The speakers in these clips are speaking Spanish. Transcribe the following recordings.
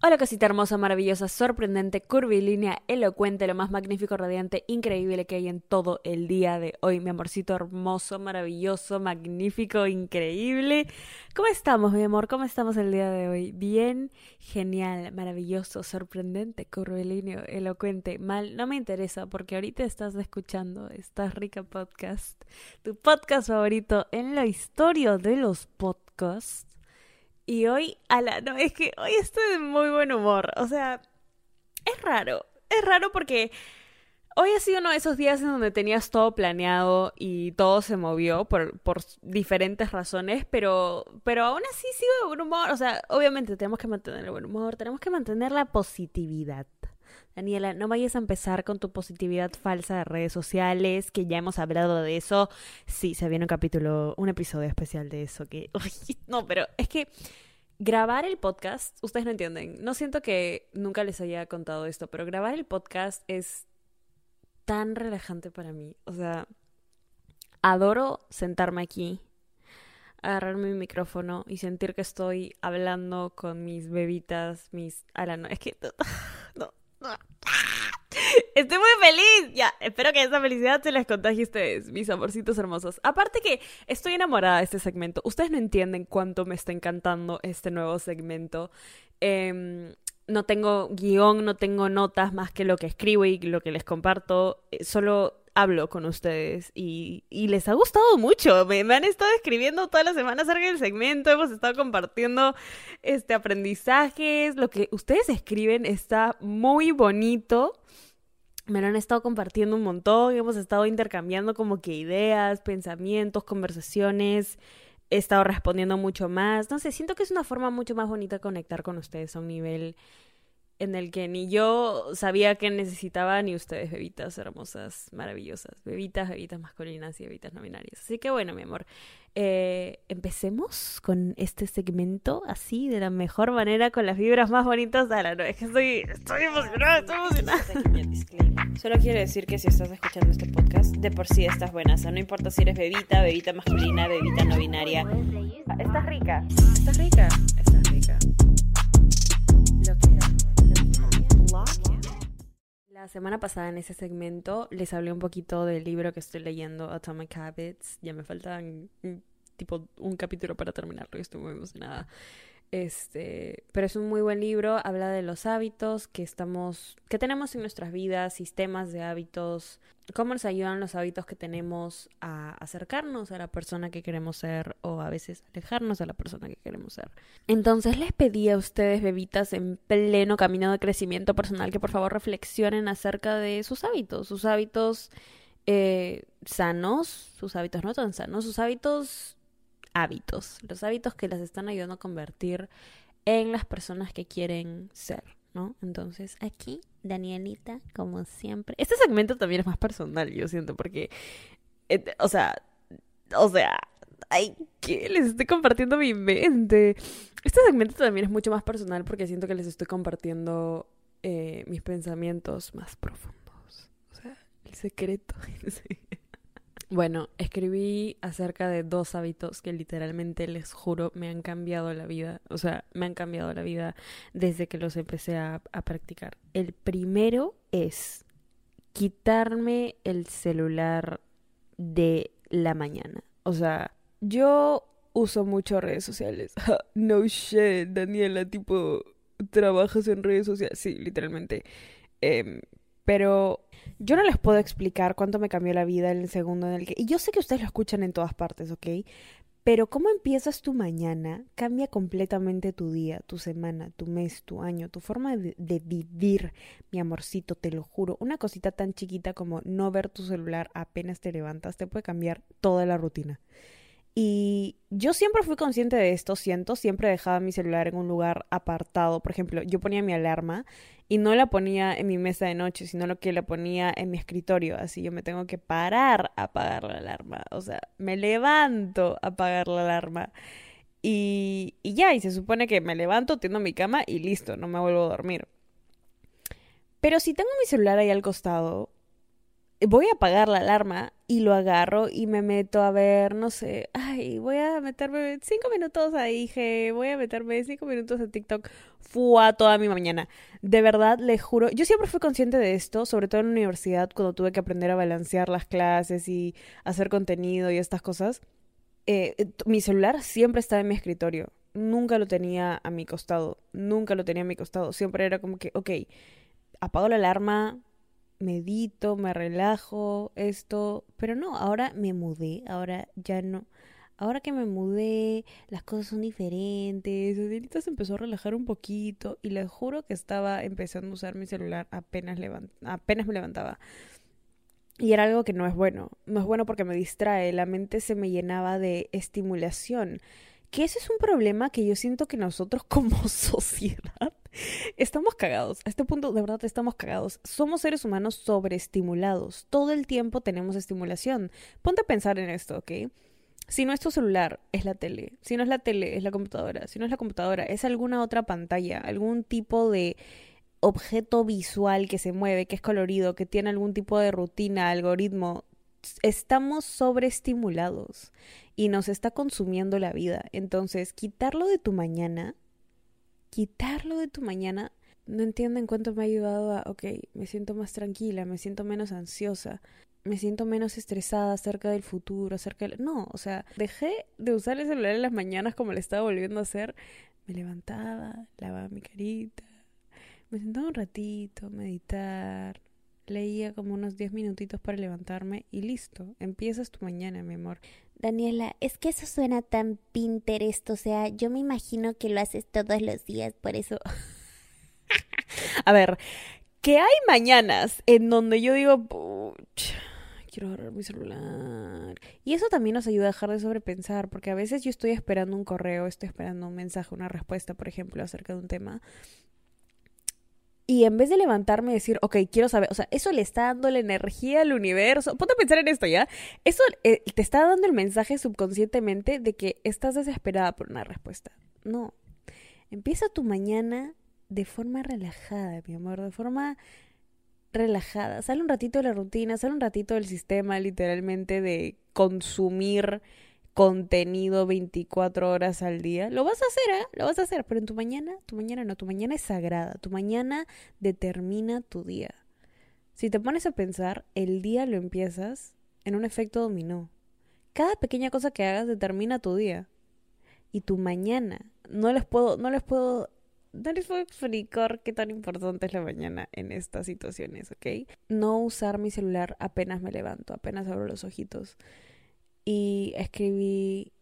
Hola cosita hermosa, maravillosa, sorprendente, curvilínea, elocuente, lo más magnífico, radiante, increíble que hay en todo el día de hoy, mi amorcito hermoso, maravilloso, magnífico, increíble. ¿Cómo estamos, mi amor? ¿Cómo estamos el día de hoy? Bien, genial, maravilloso, sorprendente, curvilíneo, elocuente, mal, no me interesa porque ahorita estás escuchando Estás Rica Podcast, tu podcast favorito en la historia de los podcasts. Y hoy, ala, no, es que hoy estoy de muy buen humor. O sea, es raro. Es raro porque hoy ha sido uno de esos días en donde tenías todo planeado y todo se movió por, por diferentes razones, pero, pero aún así sigo de buen humor. O sea, obviamente tenemos que mantener el buen humor, tenemos que mantener la positividad. Daniela, no vayas a empezar con tu positividad falsa de redes sociales, que ya hemos hablado de eso. Sí, se viene un capítulo, un episodio especial de eso, que... no, pero es que grabar el podcast, ustedes no entienden, no siento que nunca les haya contado esto, pero grabar el podcast es tan relajante para mí. O sea, adoro sentarme aquí, agarrar mi micrófono y sentir que estoy hablando con mis bebitas, mis... Ahora no, es que... Estoy muy feliz. Ya, espero que esa felicidad se les contagie a ustedes, mis amorcitos hermosos. Aparte que estoy enamorada de este segmento. Ustedes no entienden cuánto me está encantando este nuevo segmento. Em, no tengo guion, no tengo notas más que lo que escribo y lo que les comparto. Eh, solo hablo con ustedes y, les ha gustado mucho. Me, me, han estado escribiendo todas las semanas acerca del segmento, hemos estado compartiendo este aprendizajes. Lo que ustedes escriben está muy bonito me lo han estado compartiendo un montón, hemos estado intercambiando como que ideas, pensamientos, conversaciones, he estado respondiendo mucho más, no sé, siento que es una forma mucho más bonita de conectar con ustedes a un nivel en el que ni yo sabía que necesitaba ni ustedes, bebitas hermosas, maravillosas, bebitas, bebitas masculinas y bebitas no binarias. Así que bueno, mi amor, eh, empecemos con este segmento así, de la mejor manera, con las vibras más bonitas de la noche. Es que estoy, estoy emocionada, estoy emocionada. Solo quiero decir que si estás escuchando este podcast, de por sí estás buena. O sea, no importa si eres bebita, bebita masculina, bebita no binaria. Estás rica, estás rica, estás rica. La semana pasada en ese segmento les hablé un poquito del libro que estoy leyendo, Atomic Habits. Ya me faltan tipo un capítulo para terminarlo y estoy muy emocionada. Este, pero es un muy buen libro, habla de los hábitos que estamos que tenemos en nuestras vidas, sistemas de hábitos, cómo nos ayudan los hábitos que tenemos a acercarnos a la persona que queremos ser o a veces alejarnos de la persona que queremos ser. Entonces les pedí a ustedes, bebitas en pleno camino de crecimiento personal, que por favor reflexionen acerca de sus hábitos, sus hábitos eh, sanos, sus hábitos no tan sanos, sus hábitos hábitos, los hábitos que las están ayudando a convertir en las personas que quieren ser, ¿no? Entonces, aquí, Danielita, como siempre. Este segmento también es más personal, yo siento, porque, eh, o sea, o sea, ay, que les estoy compartiendo mi mente. Este segmento también es mucho más personal porque siento que les estoy compartiendo eh, mis pensamientos más profundos. O sea, el secreto. Bueno, escribí acerca de dos hábitos que literalmente les juro me han cambiado la vida. O sea, me han cambiado la vida desde que los empecé a, practicar. El primero es quitarme el celular de la mañana. O sea, yo uso mucho redes sociales. no shit, Daniela, tipo, ¿trabajas en redes sociales? Sí, literalmente. Eh, pero yo no les puedo explicar cuánto me cambió la vida en el segundo en el que... Y yo sé que ustedes lo escuchan en todas partes, ¿ok? Pero cómo empiezas tu mañana cambia completamente tu día, tu semana, tu mes, tu año, tu forma de, de, vivir, mi amorcito, te lo juro. Una cosita tan chiquita como no ver tu celular apenas te levantas te puede cambiar toda la rutina. Y yo siempre fui consciente de esto, siento, siempre dejaba mi celular en un lugar apartado. Por ejemplo, yo ponía mi alarma y no la ponía en mi mesa de noche, sino lo que la ponía en mi escritorio. Así yo me tengo que parar a apagar la alarma. O sea, me levanto a apagar la alarma. Y, y ya, y se supone que me levanto, tiendo mi cama y listo, no me vuelvo a dormir. Pero si tengo mi celular ahí al costado, voy a apagar la alarma y lo agarro y me meto a ver, no sé, ay, voy a meterme cinco minutos ahí, dije, voy a meterme cinco minutos en TikTok, fue a toda mi mañana. De verdad, le juro, yo siempre fui consciente de esto, sobre todo en la universidad, cuando tuve que aprender a balancear las clases y hacer contenido y estas cosas. Eh, mi celular siempre estaba en mi escritorio, nunca lo tenía a mi costado, nunca lo tenía a mi costado, siempre era como que, ok, apago la alarma, medito, me relajo, esto, pero no, ahora me mudé, ahora ya no. Ahora que me mudé, las cosas son diferentes. Adelita se empezó a relajar un poquito y le juro que estaba empezando a usar mi celular apenas, apenas me levantaba. Y era algo que no es bueno. No es bueno porque me distrae. La mente se me llenaba de estimulación. Que ese es un problema que yo siento que nosotros como sociedad Estamos cagados. A este punto, de verdad, estamos cagados. Somos seres humanos sobreestimulados. Todo el tiempo tenemos estimulación. Ponte a pensar en esto, ¿ok? Si no es tu celular, es la tele. Si no es la tele, es la computadora. Si no es la computadora, es alguna otra pantalla, algún tipo de objeto visual que se mueve, que es colorido, que tiene algún tipo de rutina, algoritmo. Estamos sobreestimulados y nos está consumiendo la vida. Entonces, quitarlo de tu mañana quitarlo de tu mañana, no entienden cuánto me ha ayudado a, ok, me siento más tranquila, me siento menos ansiosa, me siento menos estresada acerca del futuro, acerca del... No, o sea, dejé de usar el celular en las mañanas como le estaba volviendo a hacer. Me levantaba, lavaba mi carita, me sentaba un ratito, meditar, leía como unos 10 minutitos para levantarme y listo, empiezas tu mañana, mi amor. Daniela, es que eso suena tan Pinterest, o sea, yo me imagino que lo haces todos los días, por eso. A ver, que hay mañanas en donde yo digo, quiero agarrar mi celular. Y eso también nos ayuda a dejar de sobrepensar, porque a veces yo estoy esperando un correo, estoy esperando un mensaje, una respuesta, por ejemplo, acerca de un tema. Y en vez de levantarme y decir, ok, quiero saber, o sea, eso le está dando la energía al universo. Ponte a pensar en esto, ¿ya? Eso eh, te está dando el mensaje subconscientemente de que estás desesperada por una respuesta. No. Empieza tu mañana de forma relajada, mi amor, de forma relajada. Sale un ratito de la rutina, sale un ratito del sistema, literalmente, de consumir contenido 24 horas al día, lo vas a hacer, ¿eh? Lo vas a hacer, pero en tu mañana, tu mañana no, tu mañana es sagrada, tu mañana determina tu día. Si te pones a pensar, el día lo empiezas en un efecto dominó. Cada pequeña cosa que hagas determina tu día. Y tu mañana, no les puedo, no les puedo no les puedo explicar qué tan importante es la mañana en estas situaciones, ¿ok? No usar mi celular apenas me levanto, apenas abro los ojitos y escribí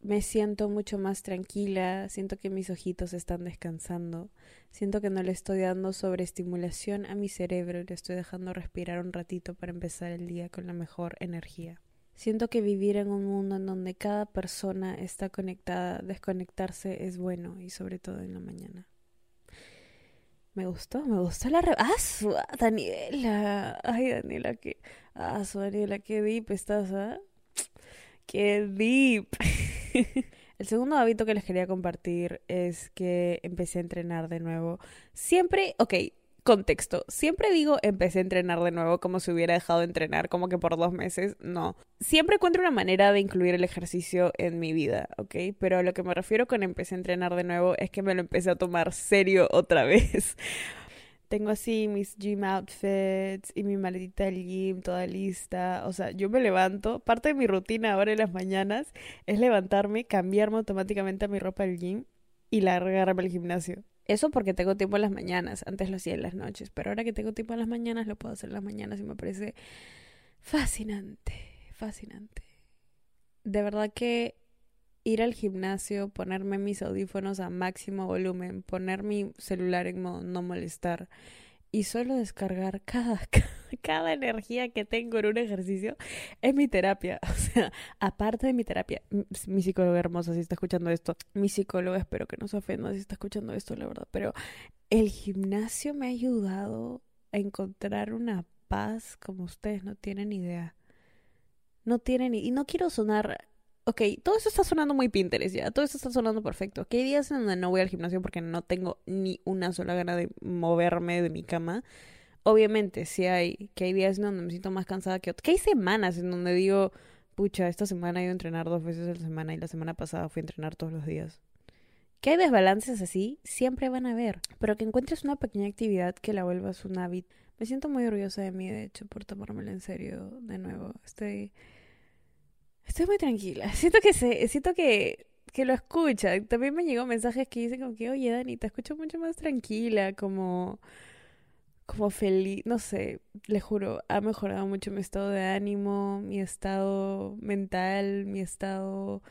me siento mucho más tranquila, siento que mis ojitos están descansando, siento que no le estoy dando sobreestimulación a mi cerebro y le estoy dejando respirar un ratito para empezar el día con la mejor energía. Siento que vivir en un mundo en donde cada persona está conectada, desconectarse es bueno y sobre todo en la mañana. Me gustó, me gustó la re... ¡Ah, Daniela! Ay, Daniela, qué... ¡Ah, Daniela, qué deep estás, ¿ah? ¡Qué deep! El segundo hábito que les quería compartir es que empecé a entrenar de nuevo. Siempre, ok, contexto. Siempre digo empecé a entrenar de nuevo como si hubiera dejado de entrenar como que por dos meses. No. Siempre encuentro una manera de incluir el ejercicio en mi vida, ¿ok? Pero a lo que me refiero con empecé a entrenar de nuevo es que me lo empecé a tomar serio otra vez. Tengo así mis gym outfits y mi maletita del gym toda lista. O sea, yo me levanto. Parte de mi rutina ahora en las mañanas es levantarme, cambiarme automáticamente a mi ropa del gym y largarme al gimnasio. Eso porque tengo tiempo en las mañanas. Antes lo hacía en las noches. Pero ahora que tengo tiempo en las mañanas, lo puedo hacer en las mañanas y me parece fascinante. Fascinante. De verdad que ir al gimnasio, ponerme mis audífonos a máximo volumen, poner mi celular en modo no molestar y solo descargar cada, cada energía que tengo en un ejercicio es mi terapia. O sea, aparte de mi terapia, mi psicóloga hermosa si está escuchando esto, mi psicóloga espero que no se ofenda si está escuchando esto, la verdad, pero el gimnasio me ha ayudado a encontrar una paz como ustedes no tienen idea. No tienen, y no quiero sonar ok, todo eso está sonando muy Pinterest ya, todo eso está sonando perfecto. ¿Qué hay días en donde no voy al gimnasio porque no tengo ni una sola gana de moverme de mi cama? Obviamente, sí hay, que hay días en donde me siento más cansada que otros. Que hay semanas en donde digo, pucha, esta semana he ido a entrenar dos veces a la semana y la semana pasada fui a entrenar todos los días. Que hay desbalances así, siempre van a haber. Pero que encuentres una pequeña actividad que la vuelvas un hábito. Me siento muy orgullosa de mí, de hecho, por tomármelo en serio de nuevo. Estoy. Estoy muy tranquila. Siento que siento que, que lo escucha. También me llegó mensajes que dicen como que, oye Dani, te escucho mucho más tranquila, como como feliz, no sé, le juro, ha mejorado mucho mi estado de ánimo, mi estado mental, mi estado...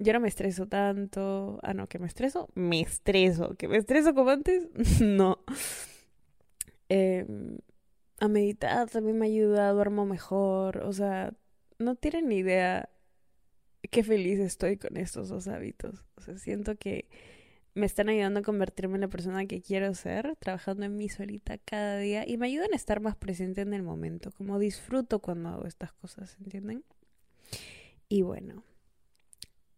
Yo no me estreso tanto. Ah, no, que me estreso. Me estreso. ¿Que me estreso como antes? no. Em, a meditar también me ayuda, duermo mejor. O sea, no tienen ni idea qué feliz estoy con estos dos hábitos. O sea, siento que me están ayudando a convertirme en la persona que quiero ser, trabajando en mí solita cada día y me ayudan a estar más presente en el momento, como disfruto cuando hago estas cosas, ¿entienden? Y bueno,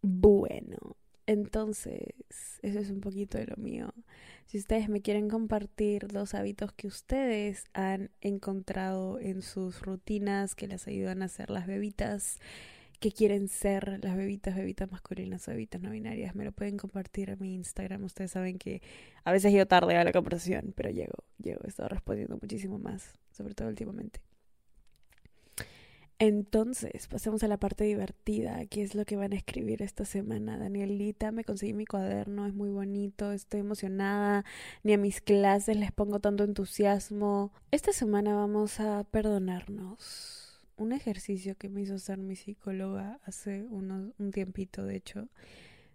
bueno, entonces, eso es un poquito de lo mío. Si ustedes me quieren compartir los hábitos que ustedes han encontrado en sus rutinas que les ayudan a hacer las bebitas, que quieren ser las bebitas, bebitas masculinas o bebitas no binarias, me lo pueden compartir a mi Instagram. Ustedes saben que a veces llego tarde a la conversación, pero llego, llego, he estado respondiendo muchísimo más, sobre todo últimamente. Entonces, pasemos a la parte divertida, ¿qué es lo que van a escribir esta semana? Danielita, me conseguí mi cuaderno, es muy bonito, estoy emocionada, ni a mis clases les pongo tanto entusiasmo. Esta semana vamos a perdonarnos un ejercicio que me hizo hacer mi psicóloga hace unos, un tiempito, de hecho,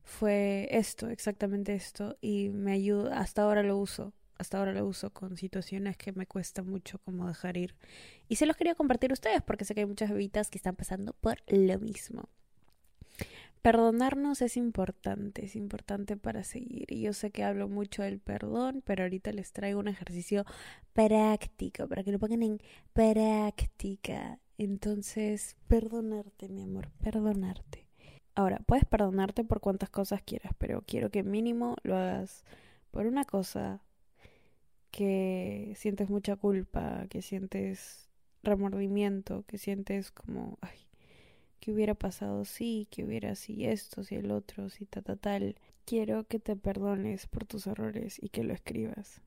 fue esto, exactamente esto, y me ayuda, hasta ahora lo uso, hasta ahora lo uso con situaciones que me cuesta mucho como dejar ir. Y se los quería compartir a ustedes porque sé que hay muchas bebitas que están pasando por lo mismo. Perdonarnos es importante, es importante para seguir. Y yo sé que hablo mucho del perdón, pero ahorita les traigo un ejercicio práctico para que lo pongan en práctica. Entonces, perdonarte, mi amor, perdonarte. Ahora, puedes perdonarte por cuantas cosas quieras, pero quiero que mínimo lo hagas por una cosa que sientes mucha culpa, que sientes remordimiento, que sientes como, ay, ¿qué hubiera pasado si, que hubiera si esto, si el otro, si ta, ta, tal. Quiero que te perdones por tus errores y que lo escribas.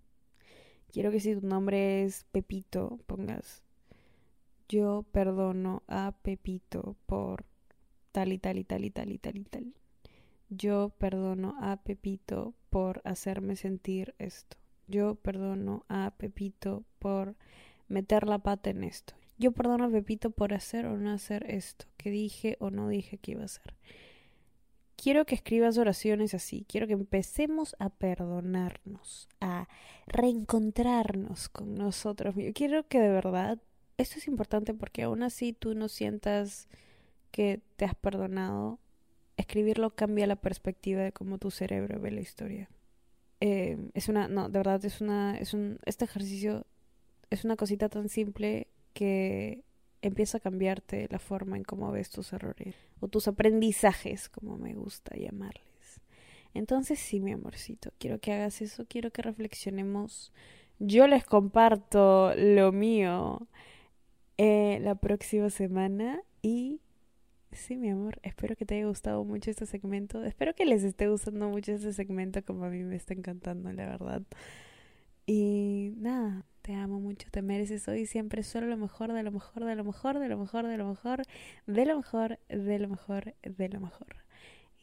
Quiero que si tu nombre es Pepito, pongas yo perdono a Pepito por tal y tal y tal y tal y tal y tal. Yo perdono a Pepito por hacerme sentir esto. Yo perdono a Pepito por meter la pata en esto. Yo perdono a Pepito por hacer o no hacer esto, que dije o no dije que iba a hacer. Quiero que escribas oraciones así, quiero que empecemos a perdonarnos, a reencontrarnos con nosotros. Quiero que de verdad esto es importante porque aún así tú no sientas que te has perdonado, escribirlo cambia la perspectiva de cómo tu cerebro ve la historia. Eh, es una, no, de verdad es una, es un, este ejercicio es una cosita tan simple que empieza a cambiarte la forma en cómo ves tus errores o tus aprendizajes, como me gusta llamarles. Entonces sí, mi amorcito, quiero que hagas eso, quiero que reflexionemos. Yo les comparto lo mío eh, la próxima semana. Y sí, mi amor, espero que te haya gustado mucho este segmento. Espero que les esté gustando mucho este segmento como a mí me está encantando, la verdad. Y nada, te amo mucho, te mereces hoy siempre solo lo mejor, de lo mejor, de lo mejor, de lo mejor, de lo mejor, de lo mejor, de lo mejor, de lo mejor.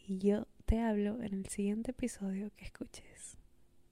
Y yo te hablo en el siguiente episodio que escuches.